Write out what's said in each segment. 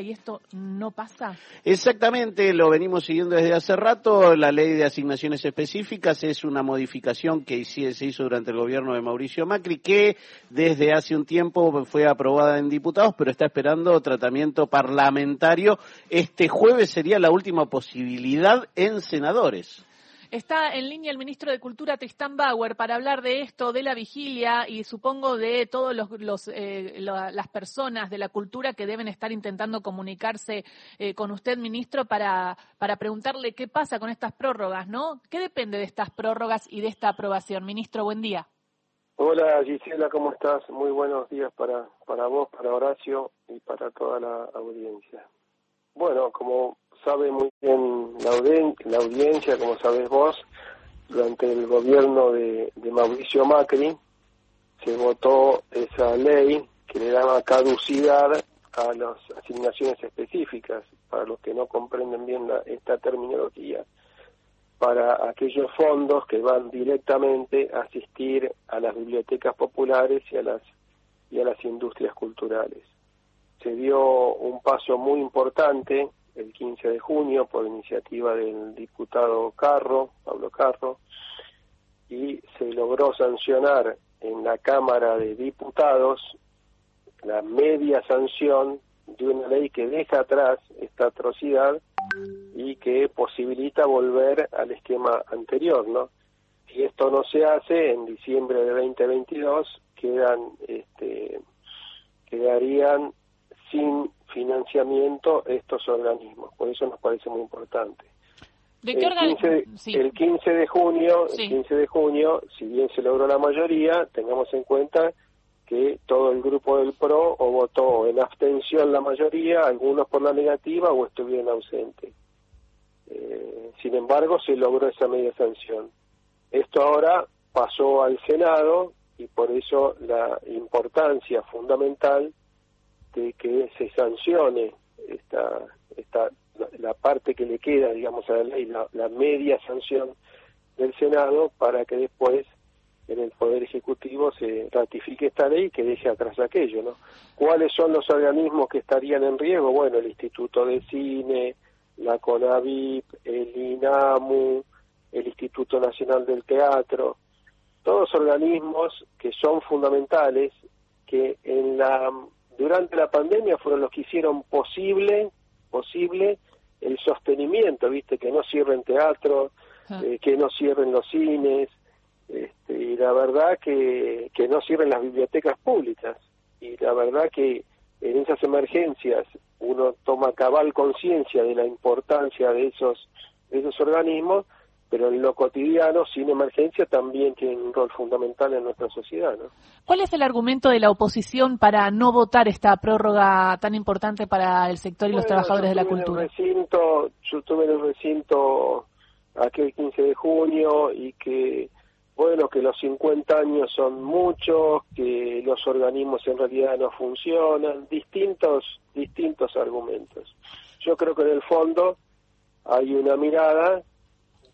y esto no pasa? Exactamente, lo venimos siguiendo desde hace rato. La ley de asignaciones específicas es una modificación que se hizo durante el gobierno de Mauricio Macri, que desde hace un tiempo fue aprobada en diputados, pero está esperando tratamiento parlamentario. Este jueves sería la última posibilidad en senadores. Está en línea el ministro de Cultura, Tristán Bauer, para hablar de esto, de la vigilia y supongo de todas los, eh, las personas de la cultura que deben estar intentando comunicarse eh, con usted, ministro, para, para preguntarle qué pasa con estas prórrogas, ¿no? ¿Qué depende de estas prórrogas y de esta aprobación? Ministro, buen día. Hola Gisela, ¿cómo estás? Muy buenos días para, para vos, para Horacio y para toda la audiencia. Bueno, como sabe muy bien la, audiencia, como sabes vos, durante el gobierno de, Mauricio Macri se votó esa ley que le daba caducidad a las asignaciones específicas, para los que no comprenden bien esta terminología, para aquellos fondos que van directamente a asistir a las bibliotecas populares y a las, y a las industrias culturales. Se dio un paso muy importante el 15 de junio por iniciativa del diputado Carro, Pablo Carro, y se logró sancionar en la Cámara de Diputados la media sanción de una ley que deja atrás esta atrocidad y que posibilita volver al esquema anterior, ¿no? Si esto no se hace, en diciembre de 2022 quedan, este, quedarían sin financiamiento estos organismos. Por eso nos parece muy importante. ¿De qué el, 15, el 15 de junio, el 15 de junio, si bien se logró la mayoría, tengamos en cuenta que todo el grupo del PRO o votó en abstención la mayoría, algunos por la negativa o estuvieron ausentes. Eh, sin embargo, se logró esa media sanción. Esto ahora pasó al Senado y por eso la importancia fundamental de que se sancione esta, esta la parte que le queda, digamos, a la ley, la, media sanción del Senado, para que después en el Poder Ejecutivo se ratifique esta ley y que deje atrás aquello, ¿no? ¿Cuáles son los organismos que estarían en riesgo? Bueno, el Instituto de Cine, la CONAVIP, el INAMU, el Instituto Nacional del Teatro, todos organismos que son fundamentales, que en la durante la pandemia fueron los que hicieron posible, posible el sostenimiento, viste, que no cierren teatro, ah. eh, que no cierren los cines, este, y la verdad que, que no cierren las bibliotecas públicas. Y la verdad que en esas emergencias uno toma cabal conciencia de la importancia de esos, de esos organismos pero en lo cotidiano, sin emergencia, también tiene un rol fundamental en nuestra sociedad. ¿no? ¿Cuál es el argumento de la oposición para no votar esta prórroga tan importante para el sector y los trabajadores de la cultura? recinto, yo estuve en el recinto aquel 15 de junio y que, bueno, que los 50 años son muchos, que los organismos en realidad no funcionan, distintos, distintos argumentos. Yo creo que en el fondo hay una mirada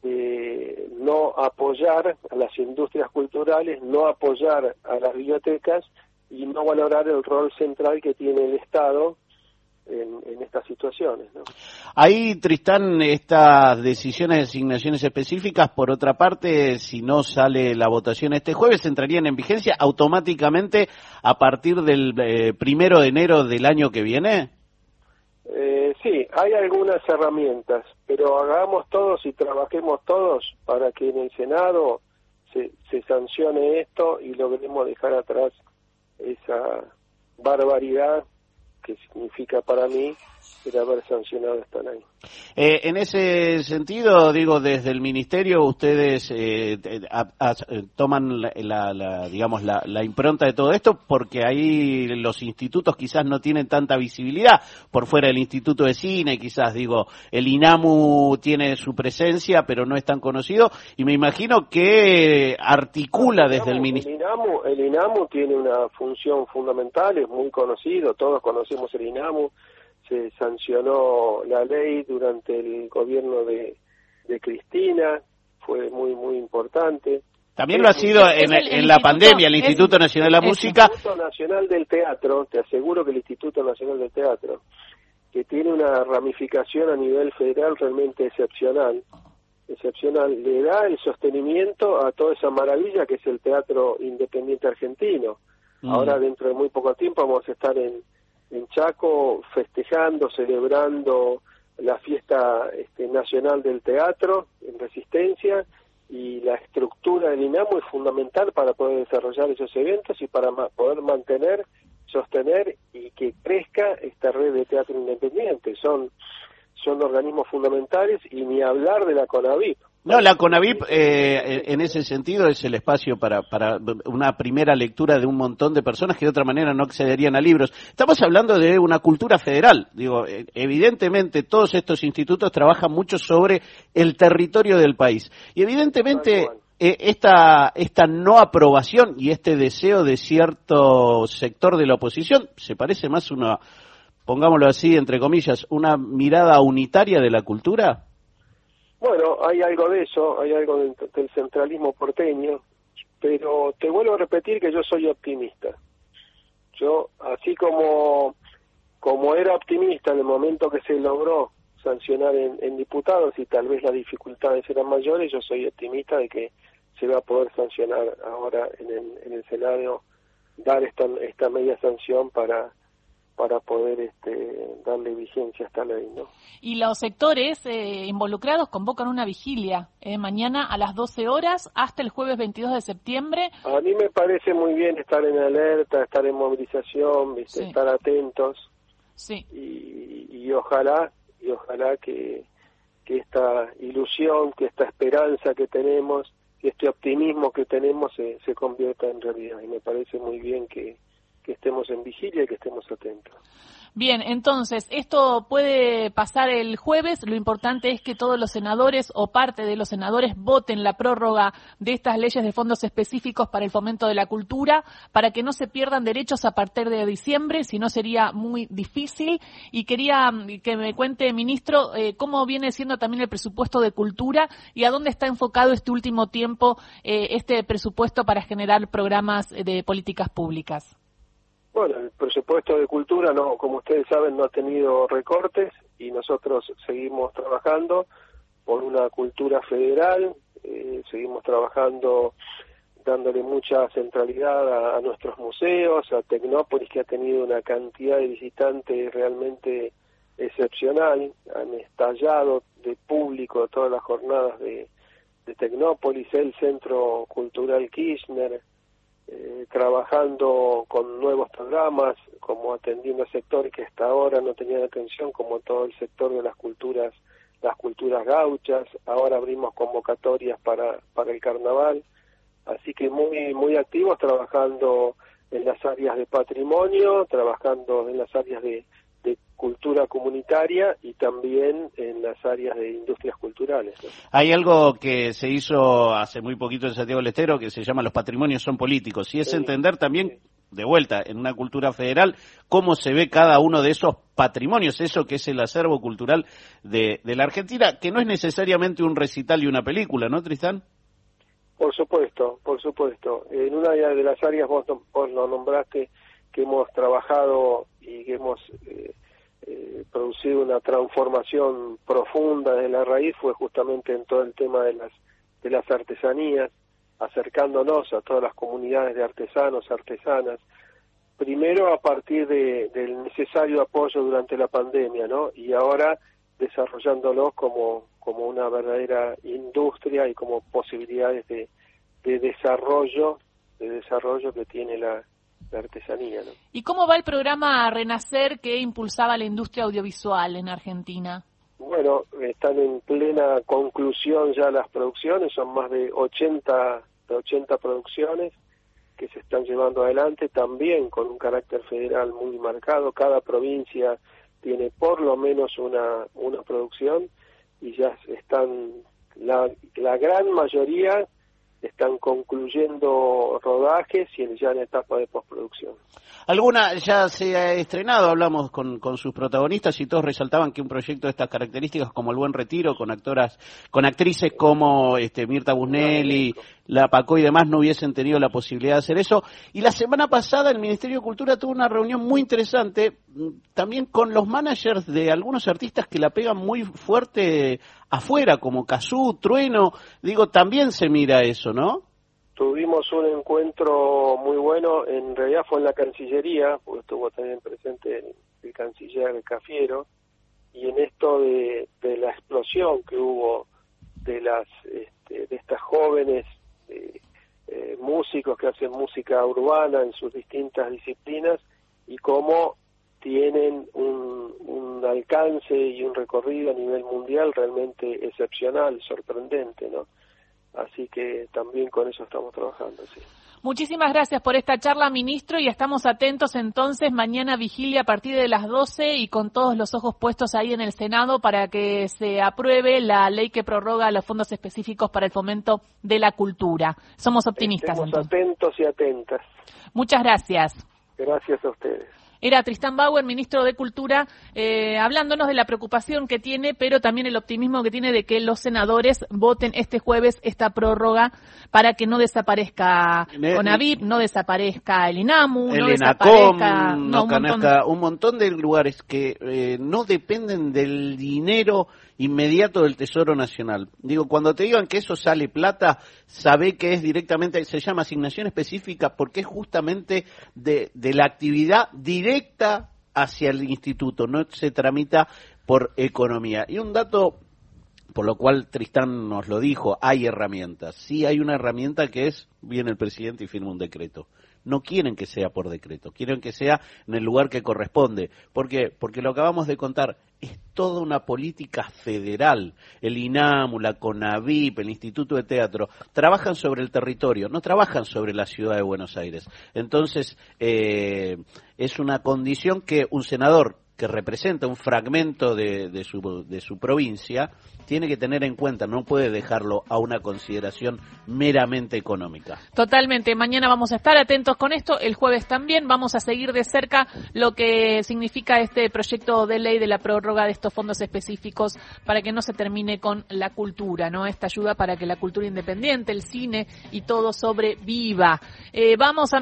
de no apoyar a las industrias culturales, no apoyar a las bibliotecas y no valorar el rol central que tiene el Estado en, estas situaciones. ¿no? Ahí, Tristán, estas decisiones de asignaciones específicas, por otra parte, si no sale la votación este jueves, entrarían en vigencia automáticamente a partir del eh, primero de enero del año que viene. Eh, sí, hay algunas herramientas, pero hagamos todos y trabajemos todos para que en el Senado se, se sancione esto y logremos dejar atrás esa barbaridad que significa para mí el haber sancionado esta ley. Eh, en ese sentido, digo, desde el ministerio ustedes eh, eh, toman la, digamos la, impronta de todo esto porque ahí los institutos quizás no tienen tanta visibilidad por fuera del Instituto de Cine, quizás digo el INAMU tiene su presencia pero no es tan conocido y me imagino que articula desde el ministerio. El INAMU, tiene una función fundamental, es muy conocido, todos conocemos el INAMU se sancionó la ley durante el gobierno de, de Cristina, fue muy, muy importante. También lo ha sido en, la pandemia, el Instituto Nacional de la Música. El Instituto Nacional del Teatro, te aseguro que el Instituto Nacional del Teatro, que tiene una ramificación a nivel federal realmente excepcional, excepcional, le da el sostenimiento a toda esa maravilla que es el teatro independiente argentino. Mm. Ahora dentro de muy poco tiempo vamos a estar en, en Chaco festejando, celebrando la fiesta este, nacional del teatro en Resistencia y la estructura del INAMO es fundamental para poder desarrollar esos eventos y para poder mantener, sostener y que crezca esta red de teatro independiente. Son, son organismos fundamentales y ni hablar de la CONAVIP. No, la CONAVIP eh, en ese sentido es el espacio para, para una primera lectura de un montón de personas que de otra manera no accederían a libros. Estamos hablando de una cultura federal. Digo, eh, evidentemente todos estos institutos trabajan mucho sobre el territorio del país. Y evidentemente eh, esta, esta no aprobación y este deseo de cierto sector de la oposición se parece más a una, pongámoslo así, entre comillas, una mirada unitaria de la cultura. Bueno, hay algo de eso, hay algo del, centralismo porteño, pero te vuelvo a repetir que yo soy optimista. Yo, así como, como era optimista en el momento que se logró sancionar en, diputados y tal vez las dificultades eran mayores, yo soy optimista de que se va a poder sancionar ahora en el, en el Senado, dar esta, esta media sanción para para poder este, darle vigencia a esta ley. ¿no? Y los sectores eh, involucrados convocan una vigilia eh, mañana a las 12 horas hasta el jueves 22 de septiembre. A mí me parece muy bien estar en alerta, estar en movilización, estar atentos. Sí. Y, y, ojalá, y ojalá que, que esta ilusión, que esta esperanza que tenemos, que este optimismo que tenemos se, se convierta en realidad. Y me parece muy bien que, que estemos en vigilia y que estemos atentos. Bien, entonces, esto puede pasar el jueves. Lo importante es que todos los senadores o parte de los senadores voten la prórroga de estas leyes de fondos específicos para el fomento de la cultura, para que no se pierdan derechos a partir de diciembre, si no sería muy difícil. Y quería mm, que me cuente, ministro, eh, cómo viene siendo también el presupuesto de cultura y a dónde está enfocado este último tiempo eh, este presupuesto para generar programas de políticas públicas. Bueno, el presupuesto de cultura, no, como ustedes saben, no ha tenido recortes y nosotros seguimos trabajando por una cultura federal, eh, seguimos trabajando dándole mucha centralidad a, nuestros museos, a Tecnópolis que ha tenido una cantidad de visitantes realmente excepcional, han estallado de público todas las jornadas de, de Tecnópolis, el Centro Cultural Kirchner, trabajando con nuevos programas, como atendiendo sectores que hasta ahora no tenían atención, como todo el sector de las culturas, las culturas gauchas, ahora abrimos convocatorias para, para el carnaval, así que muy, muy activos trabajando en las áreas de patrimonio, trabajando en las áreas de, cultura comunitaria y también en las áreas de industrias culturales. Hay algo que se hizo hace muy poquito en Santiago del Estero que se llama los patrimonios son políticos y es entender también de vuelta en una cultura federal cómo se ve cada uno de esos patrimonios, eso que es el acervo cultural de, la Argentina, que no es necesariamente un recital y una película, ¿no, Tristán? Por supuesto, por supuesto. En una de las áreas vos, vos lo nombraste que hemos trabajado y que hemos eh, eh, producido una transformación profunda de la raíz fue justamente en todo el tema de las de las artesanías acercándonos a todas las comunidades de artesanos artesanas primero a partir de, del necesario apoyo durante la pandemia no y ahora desarrollándolos como como una verdadera industria y como posibilidades de, de desarrollo de desarrollo que tiene la la artesanía. ¿no? ¿Y cómo va el programa Renacer que impulsaba la industria audiovisual en Argentina? Bueno, están en plena conclusión ya las producciones, son más de 80, de 80 producciones que se están llevando adelante, también con un carácter federal muy marcado. Cada provincia tiene por lo menos una, una producción y ya están, la, la gran mayoría están concluyendo rodajes y ya en etapa de postproducción. ¿Alguna ya se ha estrenado? Hablamos con, con, sus protagonistas y todos resaltaban que un proyecto de estas características como El Buen Retiro, con actoras, con actrices como este, Mirta Busnelli, la PACO y demás no hubiesen tenido la posibilidad de hacer eso. Y la semana pasada el Ministerio de Cultura tuvo una reunión muy interesante mm, también con los managers de algunos artistas que la pegan muy fuerte afuera, como Cazú, Trueno. Digo, también se mira eso, ¿no? Tuvimos un encuentro muy bueno, en realidad fue en la Cancillería, porque estuvo también presente el, canciller Cafiero, y en esto de, la explosión que hubo de las este, de estas jóvenes eh, eh, músicos que hacen música urbana en sus distintas disciplinas y cómo tienen un, un alcance y un recorrido a nivel mundial realmente excepcional, sorprendente, ¿no? Así que también con eso estamos trabajando, sí. Muchísimas gracias por esta charla, ministro, y estamos atentos entonces mañana vigilia a partir de las 12 y con todos los ojos puestos ahí en el Senado para que se apruebe la ley que prorroga los fondos específicos para el fomento de la cultura. Somos optimistas. Estamos atentos y atentas. Muchas gracias. Gracias a ustedes. Era Tristan Bauer, ministro de Cultura, eh, hablándonos de la preocupación que tiene, pero también el optimismo que tiene de que los senadores voten este jueves esta prórroga para que no desaparezca CONAVIP, no desaparezca el INAMU, no desaparezca no, un, montón. de lugares que eh, no dependen del dinero inmediato del Tesoro Nacional. Digo, cuando te digan que eso sale plata, sabe que es directamente, se llama asignación específica porque es justamente de, de la actividad directa hacia el instituto, no se tramita por economía. Y un dato por lo cual Tristán nos lo dijo, hay herramientas. Sí hay una herramienta que es, viene el presidente y firma un decreto no quieren que sea por decreto, quieren que sea en el lugar que corresponde. ¿Por qué? Porque lo acabamos de contar, es toda una política federal. El INAMU, la CONAVIP, el Instituto de Teatro, trabajan sobre el territorio, no trabajan sobre la ciudad de Buenos Aires. Entonces, eh, es una condición que un senador que representa un fragmento de, su, de su provincia, tiene que tener en cuenta, no puede dejarlo a una consideración meramente económica. Totalmente, mañana vamos a estar atentos con esto, el jueves también vamos a seguir de cerca lo que significa este proyecto de ley de la prórroga de estos fondos específicos para que no se termine con la cultura, ¿no? Esta ayuda para que la cultura independiente, el cine y todo sobreviva. Eh, vamos a